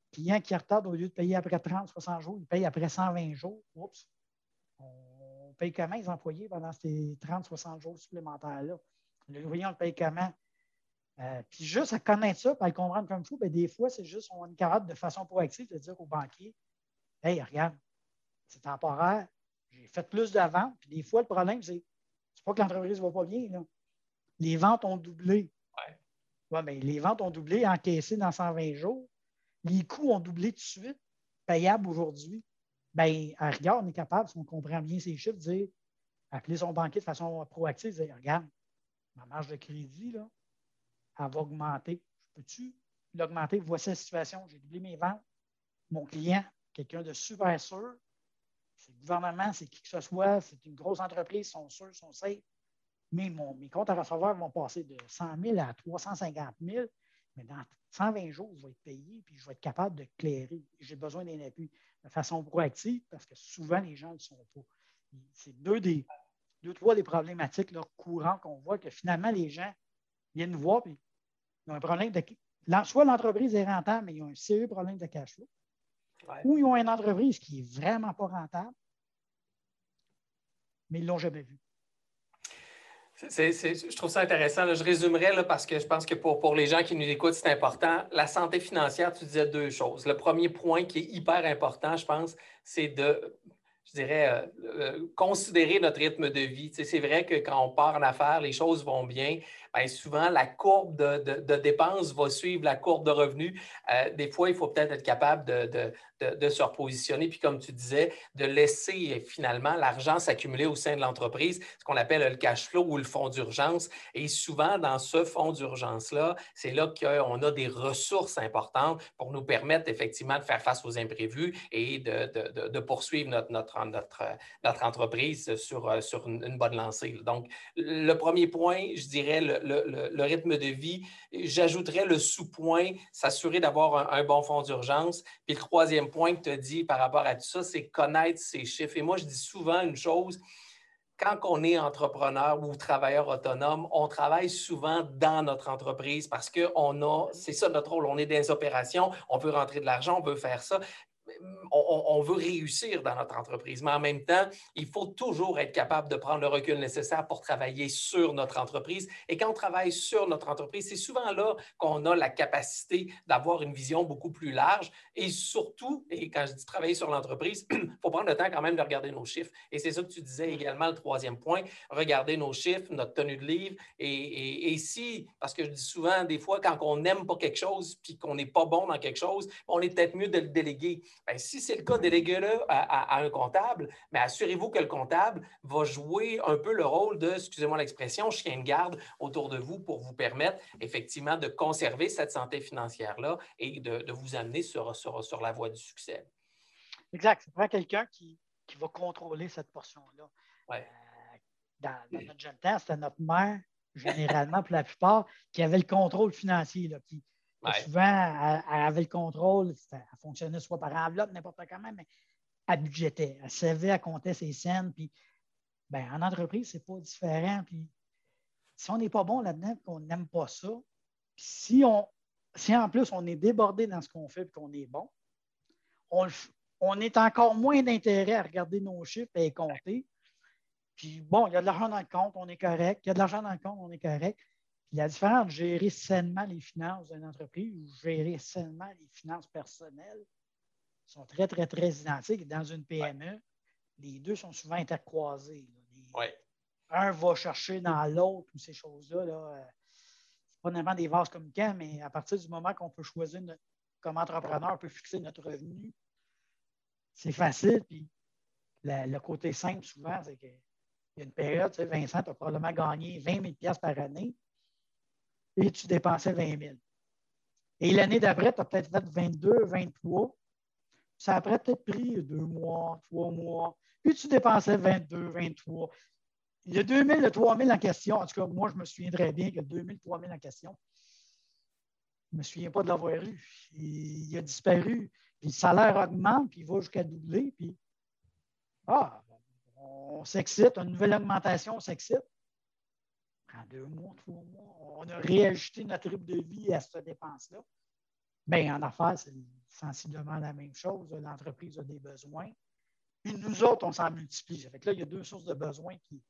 un client qui retarde au lieu de payer après 30, 60 jours, il paye après 120 jours. Oups! On paye comment les employés pendant ces 30, 60 jours supplémentaires-là? Le on le paye comment? Euh, puis juste à connaître ça, à le comprendre comme faut, ben, des fois, c'est juste, on est capable de façon proactive de dire au banquier Hey, regarde, c'est temporaire, j'ai fait plus de ventes, puis des fois, le problème, c'est c'est pas que l'entreprise ne va pas bien. Les ventes ont doublé. Ouais. mais les ventes ont doublé, encaissées dans 120 jours. Les coûts ont doublé tout de suite, payables aujourd'hui. Bien, à rigueur, on est capable, si on comprend bien ces chiffres, de dire, appeler son banquier de façon proactive, dire Regarde, ma marge de crédit, là, va augmenter. Peux-tu l'augmenter? Voici la situation. J'ai doublé mes ventes. Mon client, quelqu'un de super sûr, c'est le gouvernement, c'est qui que ce soit, c'est une grosse entreprise, ils sont sûrs, ils sont safe. Mais mes comptes à recevoir vont passer de 100 000 à 350 000. Mais dans 120 jours, je vais être payé puis je vais être capable de clairer. J'ai besoin d'un appui de façon proactive parce que souvent, les gens ne le sont pas. C'est deux des deux, trois des problématiques là, courantes qu'on voit que finalement, les gens viennent nous voir et ils ont un problème de. Soit l'entreprise est rentable, mais ils ont un sérieux problème de cash flow. Ou ils ont une entreprise qui n'est vraiment pas rentable, mais ils ne l'ont jamais vu. je trouve ça intéressant. je résumerai là, parce que je pense que pour, pour les gens qui nous écoutent, c'est important. La santé financière, tu disais deux choses. Le premier point qui est hyper important, je pense, c'est de je dirais, euh, euh, considérer notre rythme de vie. c'est vrai que quand on part en affaires, les choses vont bien, ben, souvent, la courbe de, dépenses va suivre la courbe de revenus. Euh, des fois, il faut peut-être être capable de, se repositionner, puis comme tu disais, de laisser finalement l'argent s'accumuler au sein de l'entreprise, ce qu'on appelle le cash flow ou le fonds d'urgence. Et souvent, dans ce fonds d'urgence-là, c'est là, qu'on a des ressources importantes pour nous permettre effectivement de faire face aux imprévus et de, poursuivre notre, notre, notre, notre entreprise sur, sur une bonne lancée. Donc, le premier point, je dirais, le, le, rythme de vie. J'ajouterais le sous-point, s'assurer d'avoir un, bon fonds d'urgence. Puis le troisième point que tu as dit par rapport à tout ça, c'est connaître ces chiffres. Et moi, je dis souvent une chose, quand on est entrepreneur ou travailleur autonome, on travaille souvent dans notre entreprise parce que on a, c'est ça notre rôle, on est dans les opérations, on veut rentrer de l'argent, on veut faire ça on, veut réussir dans notre entreprise, mais en même temps, il faut toujours être capable de prendre le recul nécessaire pour travailler sur notre entreprise. Et quand on travaille sur notre entreprise, c'est souvent là qu'on a la capacité d'avoir une vision beaucoup plus large. Et surtout, et quand je dis travailler sur l'entreprise, il faut prendre le temps quand même de regarder nos chiffres. Et c'est ça que tu disais également, le troisième point, regarder nos chiffres, notre tenue de livre. Et, si, parce que je dis souvent, des fois, quand on n'aime pas quelque chose, puis qu'on n'est pas bon dans quelque chose, on est peut-être mieux de le déléguer Ben, si c'est le cas, déléguez-le à, un comptable, mais assurez-vous que le comptable va jouer un peu le rôle de, excusez-moi l'expression, chien de garde autour de vous pour vous permettre effectivement de conserver cette santé financière-là et de, vous amener sur, sur, la voie du succès. Exact. C'est vraiment quelqu'un qui, va contrôler cette portion-là. Ouais. Euh, dans, notre jeune temps, c'était notre mère, généralement, pour la plupart, qui avait le contrôle financier, là, qui, Souvent, elle, avait le contrôle, elle fonctionnait soit par enveloppe, n'importe comment, mais elle budgétait. Elle savait, elle comptait ses scènes. Puis, ben, en entreprise, ce n'est pas différent. Puis, si on n'est pas bon là-dedans qu'on n'aime pas ça, si, on, si en plus on est débordé dans ce qu'on fait et qu'on est bon, on, on est encore moins d'intérêt à regarder nos chiffres et compter. Puis bon, il y a de l'argent dans le compte, on est correct. Il y a de l'argent dans le compte, on est correct la différence de gérer sainement les finances d'une entreprise ou gérer sainement les finances personnelles sont très, très, très identiques. Dans une PME, les deux sont souvent intercroisés. Un va chercher dans l'autre ou ces choses-là. Là, euh, pas nécessairement des vases communicants, mais à partir du moment qu'on peut choisir comme entrepreneur, on peut fixer notre revenu, c'est facile. Puis le côté simple, souvent, c'est qu'il y a une période, tu sais, Vincent, tu as probablement gagné 20 000 par année et tu dépensais 20 000. Et l'année d'après, tu as peut-être fait 22, 23. Ça a peut-être pris deux mois, trois mois. Puis tu dépensais 22, 23. Il y a 2 000, le 3 000 en question. En tout cas, moi, je me souviendrai bien que le 2 000, 3 000 en question. Je ne me souviens pas de l'avoir eu. Il, a disparu. Puis le salaire augmente, puis il va jusqu'à doubler. Ah, on s'excite, une nouvelle augmentation, on s'excite en deux mois, trois mois, on a réajusté notre rythme de vie à cette dépense-là. Bien, en affaires, c'est sensiblement la même chose. L'entreprise a des besoins. Puis nous autres, on s'en multiplie. Ça fait que là, il y a deux sources de besoins qui,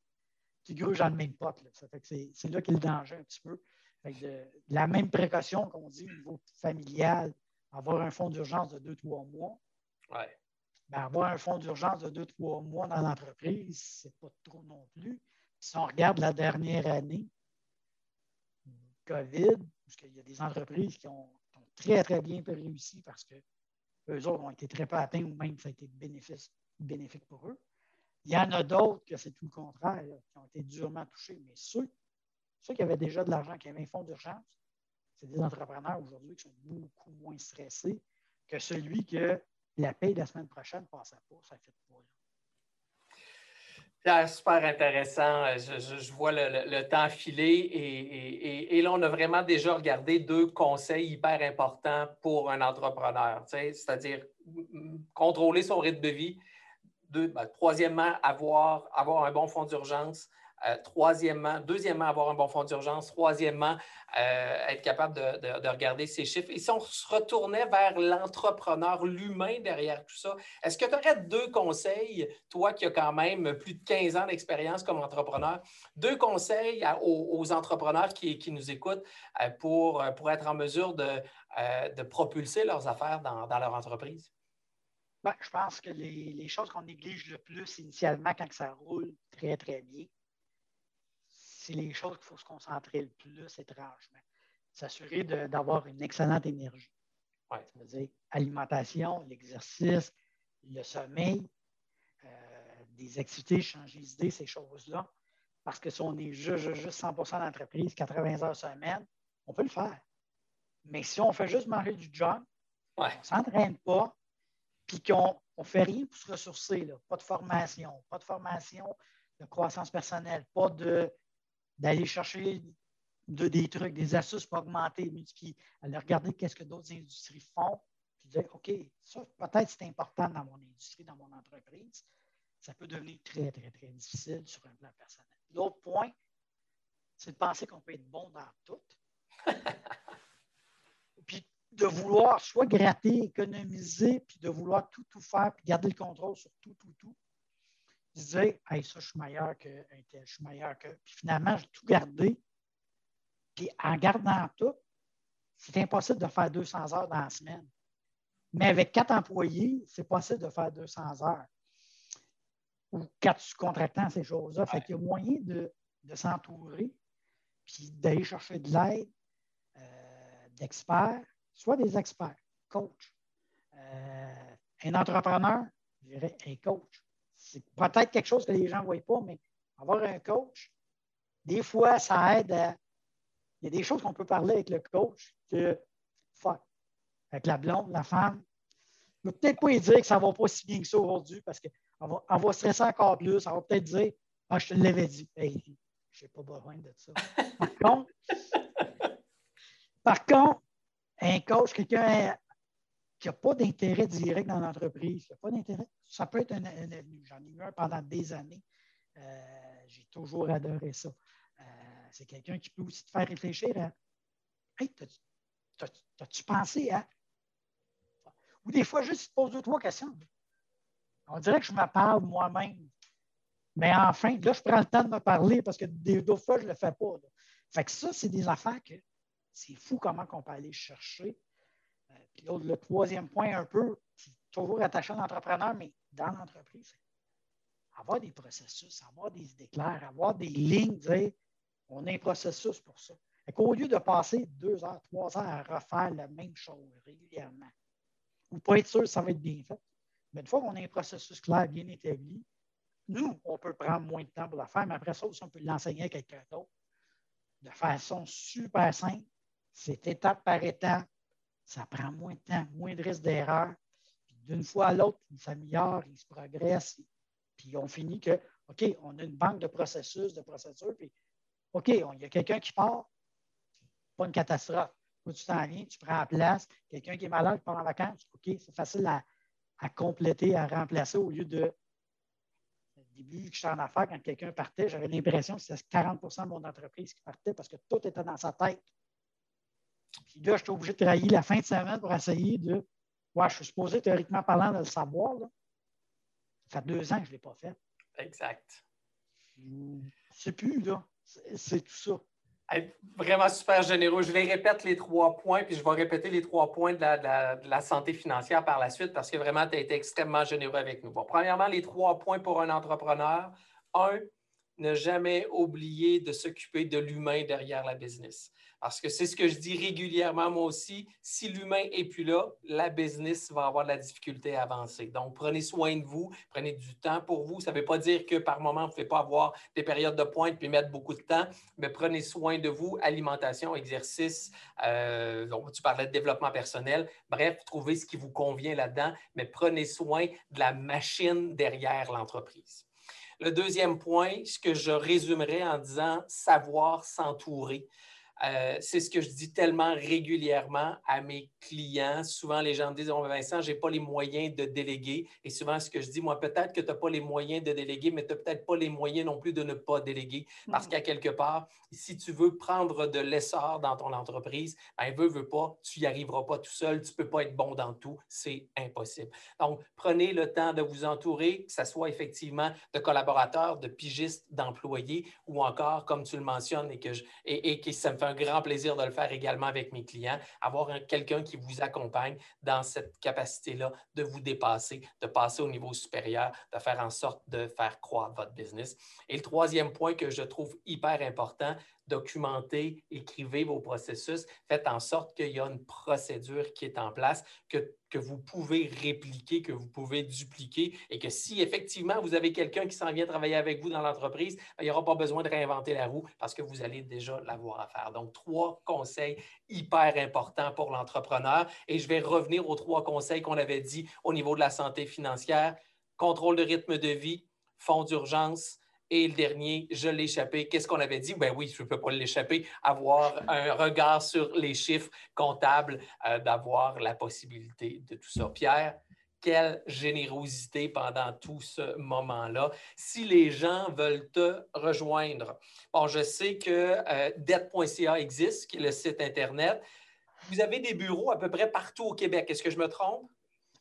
qui grugent dans le même pot. Ça fait que c'est là qu'est le danger un petit peu. de, la même précaution qu'on dit au niveau familial, avoir un fonds d'urgence de deux, trois mois. Ouais. Ben, avoir un fonds d'urgence de deux, trois mois dans l'entreprise, c'est pas trop non plus. Si on regarde la dernière année, COVID, parce qu'il y a des entreprises qui ont, très, très bien réussi parce que eux autres ont été très peu atteints ou même ça a été bénéfique pour eux. Il y en a d'autres que c'est tout le contraire, qui ont été durement touchés. Mais ceux, ceux qui avaient déjà de l'argent, qui avaient un fonds d'urgence, c'est des entrepreneurs aujourd'hui qui sont beaucoup moins stressés que celui que la paye de la semaine prochaine ne passait pas, ça ne fait pas. Super intéressant. Euh, je, vois le, temps filer et, là, on a vraiment déjà regardé deux conseils hyper importants pour un entrepreneur, c'est-à-dire contrôler son rythme de vie. Ben, troisièmement, avoir, avoir un bon fonds d'urgence. Euh, troisièmement, deuxièmement, avoir un bon fonds d'urgence. Troisièmement, euh, être capable de, regarder ces chiffres. Et si on se retournait vers l'entrepreneur, l'humain derrière tout ça, est-ce que tu aurais deux conseils, toi qui as quand même plus de 15 ans d'expérience comme entrepreneur, deux conseils aux, entrepreneurs qui, nous écoutent euh, pour, pour être en mesure de, propulser leurs affaires dans, leur entreprise? Ben, je pense que les choses qu'on néglige le plus initialement quand ça roule très, très bien, c'est les choses qu'il faut se concentrer le plus étrangement. S'assurer d'avoir une excellente énergie. Ça veut dire alimentation, l'exercice, le sommeil, euh, des activités, changer d'idée, ces choses-là. Parce que si on est juste, juste 100% d'entreprise, 80 heures semaine, on peut le faire. Mais si on fait juste manger du junk, on ne s'entraîne pas, puis qu'on ne fait rien pour se ressourcer, là. pas de formation, pas de formation de croissance personnelle, pas de d'aller chercher des trucs, des astuces pour augmenter, multiplier, aller regarder qu'est-ce que d'autres industries font, puis dire, OK, ça, peut-être c'est important dans mon industrie, dans mon entreprise. Ça peut devenir très, très, très difficile sur un plan personnel. L'autre point, c'est de penser qu'on peut être bon dans tout. puis de vouloir soit gratter, économiser, puis de vouloir tout, tout faire, puis garder le contrôle sur tout, tout, tout disais, hey, ça, je suis meilleur que tel, je suis meilleur que. Puis finalement, j'ai tout gardé. Puis en gardant tout, c'est impossible de faire 200 heures dans la semaine. Mais avec quatre employés, c'est possible de faire 200 heures. Ou quatre sous-contractants, ces choses-là. Fait qu'il y a moyen de, s'entourer, puis d'aller chercher de l'aide euh, d'experts, soit des experts, coachs, euh, Un entrepreneur, je dirais un coach. C'est peut-être quelque chose que les gens ne voient pas, mais avoir un coach, des fois, ça aide à. Il y a des choses qu'on peut parler avec le coach que fuck, avec la blonde, la femme. Je ne peut-être pas lui dire que ça ne va pas si bien que ça aujourd'hui parce qu'on va, stresser encore plus. On va peut-être dire Ah, je te l'avais dit. Je n'ai pas besoin de ça. Par contre, par contre, un coach, quelqu'un qui n'a pas d'intérêt direct dans l'entreprise, qui pas d'intérêt, ça peut être un, avenue. J'en ai eu un pendant des années. Euh, j'ai toujours adoré ça. Euh, c'est quelqu'un qui peut aussi te faire réfléchir à Hey, t'as-tu pensé à. Ou des fois, juste te pose deux, trois questions. On dirait que je me parle moi-même. Mais enfin, là, je prends le temps de me parler parce que d'autres fois, je ne le fais pas. Fait que ça, c'est des affaires que c'est fou comment on peut aller chercher. Puis le troisième point, un peu, toujours attaché à l'entrepreneur, mais dans l'entreprise, avoir des processus, avoir des idées claires, avoir des lignes, dire on a un processus pour ça. Au lieu de passer deux heures, trois heures à refaire la même chose régulièrement, ou pas être sûr que ça va être bien fait, mais une fois qu'on a un processus clair, bien établi, nous, on peut prendre moins de temps pour la faire, mais après ça aussi, on peut l'enseigner à quelqu'un d'autre de façon super simple. C'est étape par étape. Ça prend moins de temps, moins de risques d'erreur. D'une fois à l'autre, il s'améliore, il se progresse. Puis on finit que, OK, on a une banque de processus, de procédures, puis OK, il y a quelqu'un qui part, pas une catastrophe. Quand tu t'en viens, tu prends la place, quelqu'un qui est malade, part en vacances, OK, c'est facile à, à, compléter, à remplacer au lieu de. Au début que j'étais en affaires, quand quelqu'un partait, j'avais l'impression que c'était 40% de mon entreprise qui partait parce que tout était dans sa tête. Puis là, j'étais obligé de travailler la fin de semaine pour essayer de. Ouais, je suis supposé théoriquement parlant de le savoir. Là. Ça fait deux ans que je ne l'ai pas fait. Exact. C'est plus, là. C'est tout ça vraiment super généreux. Je vais répéter les trois points, puis je vais répéter les trois points de la, santé financière par la suite parce que vraiment, tu as été extrêmement généreux avec nous. Bon, premièrement, les trois points pour un entrepreneur. Un, ne jamais oublier de s'occuper de l'humain derrière la business. Parce que c'est ce que je dis régulièrement moi aussi. Si l'humain n'est plus là, la business va avoir de la difficulté à avancer. Donc, prenez soin de vous, prenez du temps pour vous. Ça ne veut pas dire que par moment, vous ne pouvez pas avoir des périodes de pointe puis mettre beaucoup de temps, mais prenez soin de vous, alimentation, exercice. Euh, tu parlais de développement personnel. Bref, trouvez ce qui vous convient là-dedans, mais prenez soin de la machine derrière l'entreprise. Le deuxième point, ce que je résumerai en disant savoir s'entourer. Euh, c'est ce que je dis tellement régulièrement à mes clients. Souvent, les gens me disent oh, Vincent, je n'ai pas les moyens de déléguer. Et souvent, ce que je dis, moi, peut-être que tu n'as pas les moyens de déléguer, mais tu n'as peut-être pas les moyens non plus de ne pas déléguer. Parce mm. qu'à quelque part, si tu veux prendre de l'essor dans ton entreprise, ben, veut, veut pas, tu n'y arriveras pas tout seul. Tu ne peux pas être bon dans tout. C'est impossible. Donc, prenez le temps de vous entourer, que ce soit effectivement de collaborateurs, de pigistes, d'employés ou encore, comme tu le mentionnes, et que, je, et, et que ça me fait un grand plaisir de le faire également avec mes clients, avoir quelqu'un qui vous accompagne dans cette capacité-là de vous dépasser, de passer au niveau supérieur, de faire en sorte de faire croître votre business. Et le troisième point que je trouve hyper important, documentez, écrivez vos processus, faites en sorte qu'il y a une procédure qui est en place, que, que vous pouvez répliquer, que vous pouvez dupliquer et que si effectivement vous avez quelqu'un qui s'en vient travailler avec vous dans l'entreprise, ben, il n'y aura pas besoin de réinventer la roue parce que vous allez déjà l'avoir à faire. Donc, trois conseils hyper importants pour l'entrepreneur. Et je vais revenir aux trois conseils qu'on avait dit au niveau de la santé financière, contrôle de rythme de vie, fonds d'urgence, et le dernier, je l'ai échappé. Qu'est-ce qu'on avait dit? Ben oui, je ne peux pas l'échapper. Avoir un regard sur les chiffres comptables, euh, d'avoir la possibilité de tout ça. Pierre, quelle générosité pendant tout ce moment-là. Si les gens veulent te rejoindre, bon, je sais que euh, dette.ca existe, qui est le site Internet. Vous avez des bureaux à peu près partout au Québec. Est-ce que je me trompe?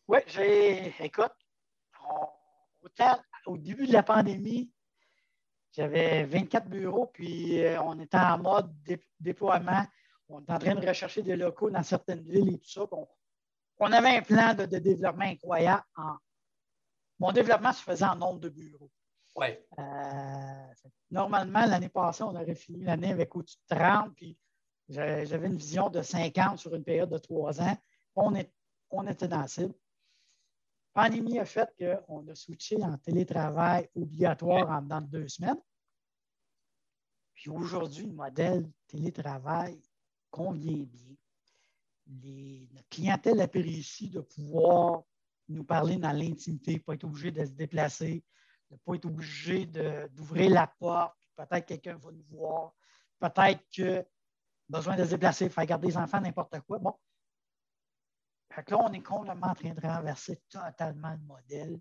Oui, j'ai. Écoute, au début de la pandémie, j'avais 24 bureaux, puis euh, on était en mode déploiement. On était en train de rechercher des locaux dans certaines villes et tout ça. On, avait un plan de, développement incroyable. mon développement se faisait en nombre de bureaux. Ouais. Euh, normalement, l'année passée, on aurait fini l'année avec au-dessus de 30, puis j'avais une vision de 50 sur une période de trois ans. On, est, on était dans la cible. pandémie a fait qu'on a switché en télétravail obligatoire en dedans de deux semaines. Puis aujourd'hui, le modèle télétravail convient bien. Les, notre clientèle apprécie de pouvoir nous parler dans l'intimité, pas être obligé de se déplacer, ne pas être obligé d'ouvrir la porte, peut-être quelqu'un va nous voir, peut-être que besoin de se déplacer, faire garder les enfants, n'importe quoi. Bon. Fait là, on est complètement en train de renverser totalement le modèle.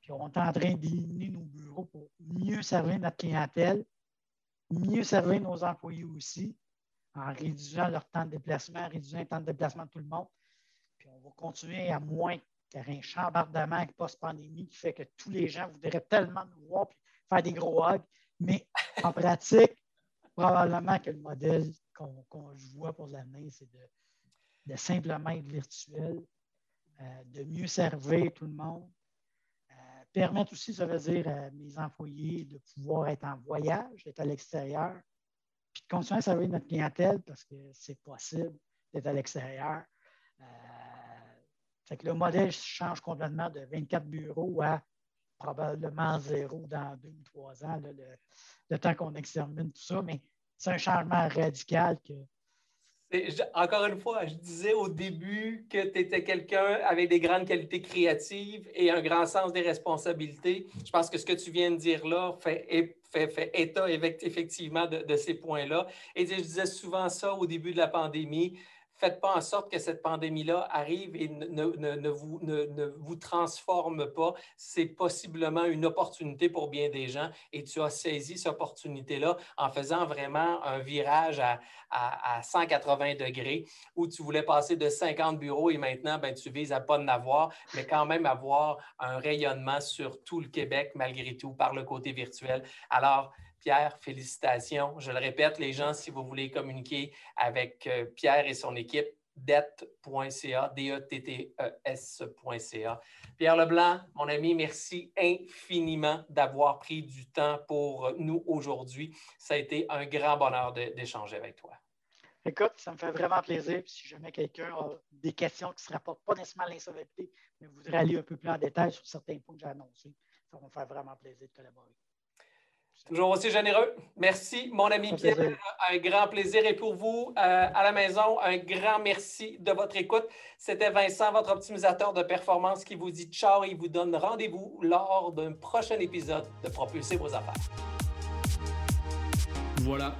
Puis on est en train d'éliminer nos bureaux pour mieux servir notre clientèle, mieux servir nos employés aussi, en réduisant leur temps de déplacement, en réduisant le temps de déplacement de tout le monde. Puis on va continuer à moins qu'il y ait un chambardement post-pandémie qui fait que tous les gens voudraient tellement nous voir et faire des gros hugs. Mais en pratique, probablement que le modèle qu'on voit pour l'année, c'est de, simplement être virtuel, euh, de mieux servir tout le monde, permettre aussi, ça veut dire à mes employés de pouvoir être en voyage, d'être à l'extérieur, puis de continuer à servir notre clientèle parce que c'est possible d'être à l'extérieur. Euh, le modèle change complètement de 24 bureaux à probablement zéro dans deux ou trois ans, le, temps qu'on extermine tout ça, mais c'est un changement radical que. Encore une fois, je disais au début que tu étais quelqu'un avec des grandes qualités créatives et un grand sens des responsabilités. Je pense que ce que tu viens de dire là fait, état effectivement de, de ces points-là. Et je disais souvent ça au début de la pandémie faites pas en sorte que cette pandémie-là arrive et ne, vous, ne, vous, transforme pas. C'est possiblement une opportunité pour bien des gens et tu as saisi cette opportunité-là en faisant vraiment un virage à, à, 180 degrés où tu voulais passer de 50 bureaux et maintenant, ben, tu vises à pas en avoir, mais quand même avoir un rayonnement sur tout le Québec malgré tout par le côté virtuel. Alors, Pierre, félicitations. Je le répète, les gens, si vous voulez communiquer avec euh, Pierre et son équipe, dette.ca, D-E-T-T-E-S.ca. Pierre Leblanc, mon ami, merci infiniment d'avoir pris du temps pour nous aujourd'hui. Ça a été un grand bonheur d'échanger avec toi. Écoute, ça me fait vraiment plaisir. Si jamais quelqu'un a des questions qui ne se rapportent pas nécessairement à l'insolvabilité, mais voudrait aller un peu plus en détail sur certains points que j'ai annoncés, ça va me faire vraiment plaisir de collaborer. Toujours aussi généreux. Merci, mon ami Pierre. Un grand plaisir. Et pour vous, euh, à la maison, un grand merci de votre écoute. C'était Vincent, votre optimisateur de performance, qui vous dit ciao et vous donne rendez-vous lors d'un prochain épisode de Propulser vos affaires. Voilà,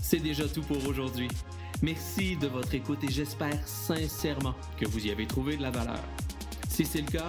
c'est déjà tout pour aujourd'hui. Merci de votre écoute et j'espère sincèrement que vous y avez trouvé de la valeur. Si c'est le cas,